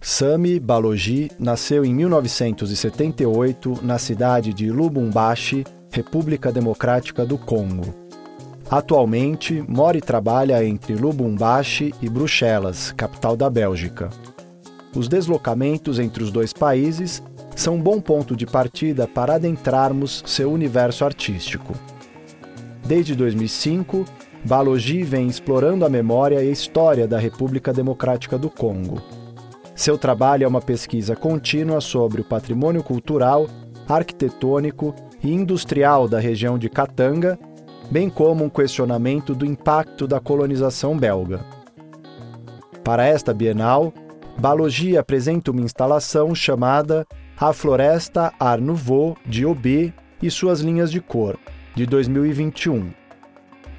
Sami Balogi nasceu em 1978 na cidade de Lubumbashi, República Democrática do Congo. Atualmente, mora e trabalha entre Lubumbashi e Bruxelas, capital da Bélgica. Os deslocamentos entre os dois países são um bom ponto de partida para adentrarmos seu universo artístico. Desde 2005, Balogi vem explorando a memória e a história da República Democrática do Congo. Seu trabalho é uma pesquisa contínua sobre o patrimônio cultural, arquitetônico e industrial da região de Katanga, bem como um questionamento do impacto da colonização belga. Para esta Bienal, Balogi apresenta uma instalação chamada A Floresta Art Nouveau de Obé e suas linhas de cor, de 2021.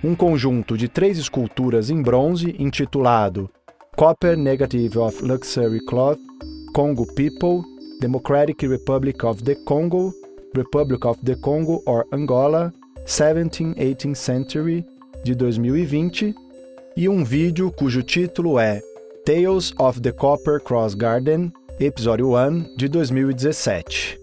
Um conjunto de três esculturas em bronze intitulado Copper Negative of Luxury Cloth, Congo People, Democratic Republic of the Congo, Republic of the Congo or Angola, 17th-18th Century, de 2020, e um vídeo cujo título é Tales of the Copper Cross Garden, episódio 1, de 2017.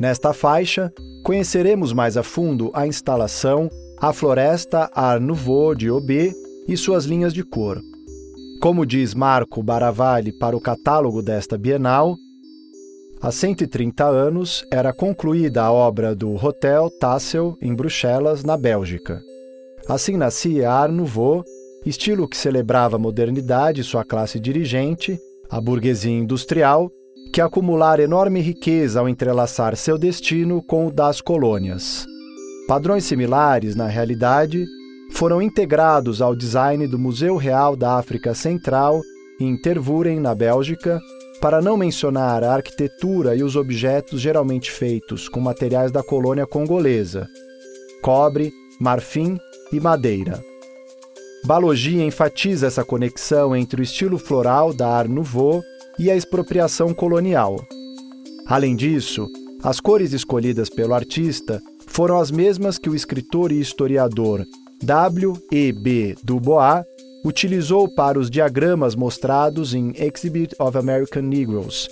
Nesta faixa, conheceremos mais a fundo a instalação A Floresta Art Nouveau de Obé e suas linhas de cor. Como diz Marco Baravalli para o catálogo desta Bienal, há 130 anos era concluída a obra do Hotel Tassel em Bruxelas, na Bélgica. Assim nascia Art Nouveau, estilo que celebrava a modernidade e sua classe dirigente, a burguesia industrial, que acumulara enorme riqueza ao entrelaçar seu destino com o das colônias. Padrões similares, na realidade, foram integrados ao design do Museu Real da África Central, em Tervuren, na Bélgica, para não mencionar a arquitetura e os objetos geralmente feitos com materiais da colônia congolesa: cobre, marfim e madeira. Balogi enfatiza essa conexão entre o estilo floral da Art Nouveau e a expropriação colonial. Além disso, as cores escolhidas pelo artista foram as mesmas que o escritor e historiador W. E. B. Dubois utilizou para os diagramas mostrados em Exhibit of American Negroes,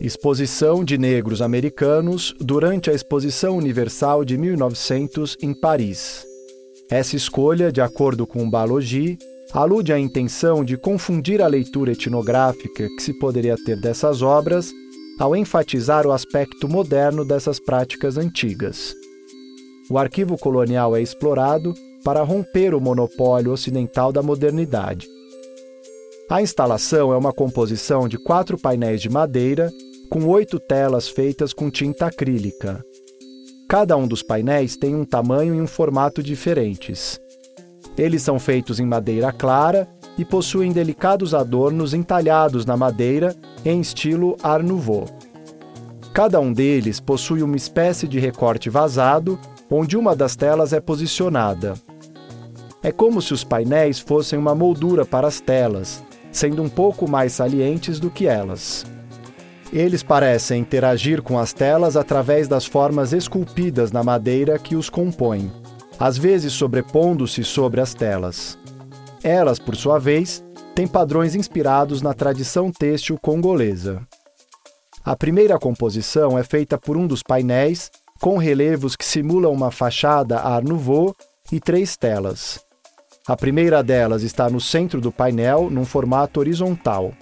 Exposição de Negros Americanos durante a Exposição Universal de 1900 em Paris. Essa escolha, de acordo com Balogi, alude à intenção de confundir a leitura etnográfica que se poderia ter dessas obras ao enfatizar o aspecto moderno dessas práticas antigas. O arquivo colonial é explorado para romper o monopólio ocidental da modernidade. A instalação é uma composição de quatro painéis de madeira com oito telas feitas com tinta acrílica. Cada um dos painéis tem um tamanho e um formato diferentes. Eles são feitos em madeira clara e possuem delicados adornos entalhados na madeira em estilo Art Nouveau. Cada um deles possui uma espécie de recorte vazado, onde uma das telas é posicionada. É como se os painéis fossem uma moldura para as telas, sendo um pouco mais salientes do que elas. Eles parecem interagir com as telas através das formas esculpidas na madeira que os compõem às vezes sobrepondo-se sobre as telas. Elas, por sua vez, têm padrões inspirados na tradição têxtil congolesa. A primeira composição é feita por um dos painéis, com relevos que simulam uma fachada Art Nouveau e três telas. A primeira delas está no centro do painel, num formato horizontal.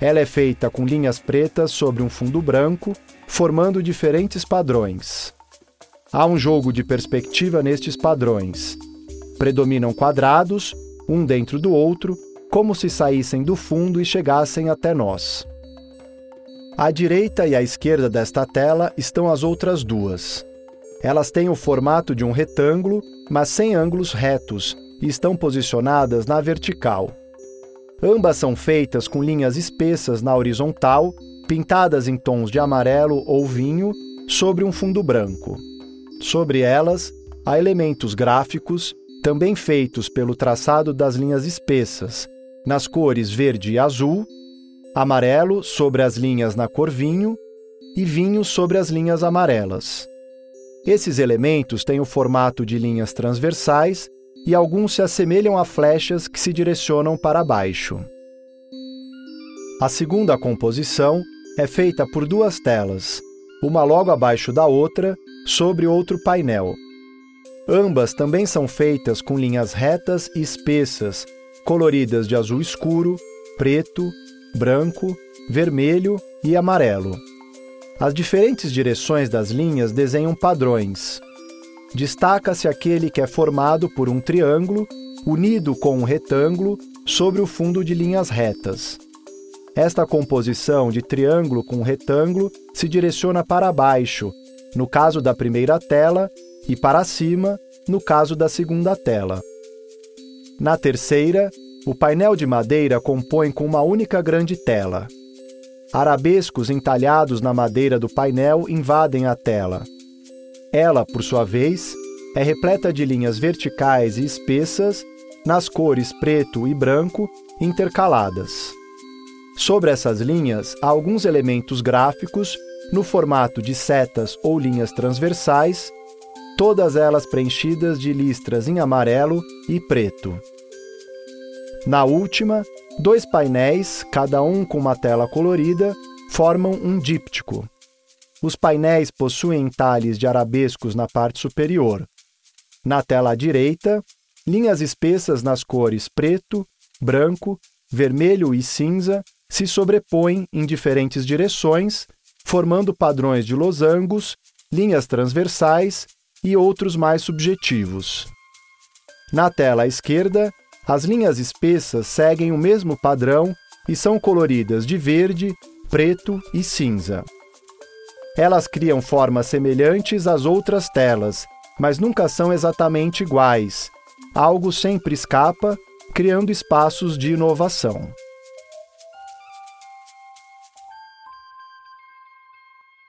Ela é feita com linhas pretas sobre um fundo branco, formando diferentes padrões. Há um jogo de perspectiva nestes padrões. Predominam quadrados, um dentro do outro, como se saíssem do fundo e chegassem até nós. À direita e à esquerda desta tela estão as outras duas. Elas têm o formato de um retângulo, mas sem ângulos retos, e estão posicionadas na vertical. Ambas são feitas com linhas espessas na horizontal, pintadas em tons de amarelo ou vinho, sobre um fundo branco. Sobre elas, há elementos gráficos, também feitos pelo traçado das linhas espessas, nas cores verde e azul, amarelo sobre as linhas na cor vinho e vinho sobre as linhas amarelas. Esses elementos têm o formato de linhas transversais e alguns se assemelham a flechas que se direcionam para baixo. A segunda composição é feita por duas telas, uma logo abaixo da outra, sobre outro painel. Ambas também são feitas com linhas retas e espessas, coloridas de azul escuro, preto, branco, vermelho e amarelo. As diferentes direções das linhas desenham padrões. Destaca-se aquele que é formado por um triângulo unido com um retângulo sobre o fundo de linhas retas. Esta composição de triângulo com retângulo se direciona para baixo, no caso da primeira tela, e para cima, no caso da segunda tela. Na terceira, o painel de madeira compõe com uma única grande tela. Arabescos entalhados na madeira do painel invadem a tela. Ela, por sua vez, é repleta de linhas verticais e espessas nas cores preto e branco intercaladas. Sobre essas linhas há alguns elementos gráficos no formato de setas ou linhas transversais, todas elas preenchidas de listras em amarelo e preto. Na última, dois painéis, cada um com uma tela colorida, formam um díptico. Os painéis possuem entalhes de arabescos na parte superior. Na tela à direita, linhas espessas nas cores preto, branco, vermelho e cinza se sobrepõem em diferentes direções, formando padrões de losangos, linhas transversais e outros mais subjetivos. Na tela à esquerda, as linhas espessas seguem o mesmo padrão e são coloridas de verde, preto e cinza. Elas criam formas semelhantes às outras telas, mas nunca são exatamente iguais. Algo sempre escapa, criando espaços de inovação.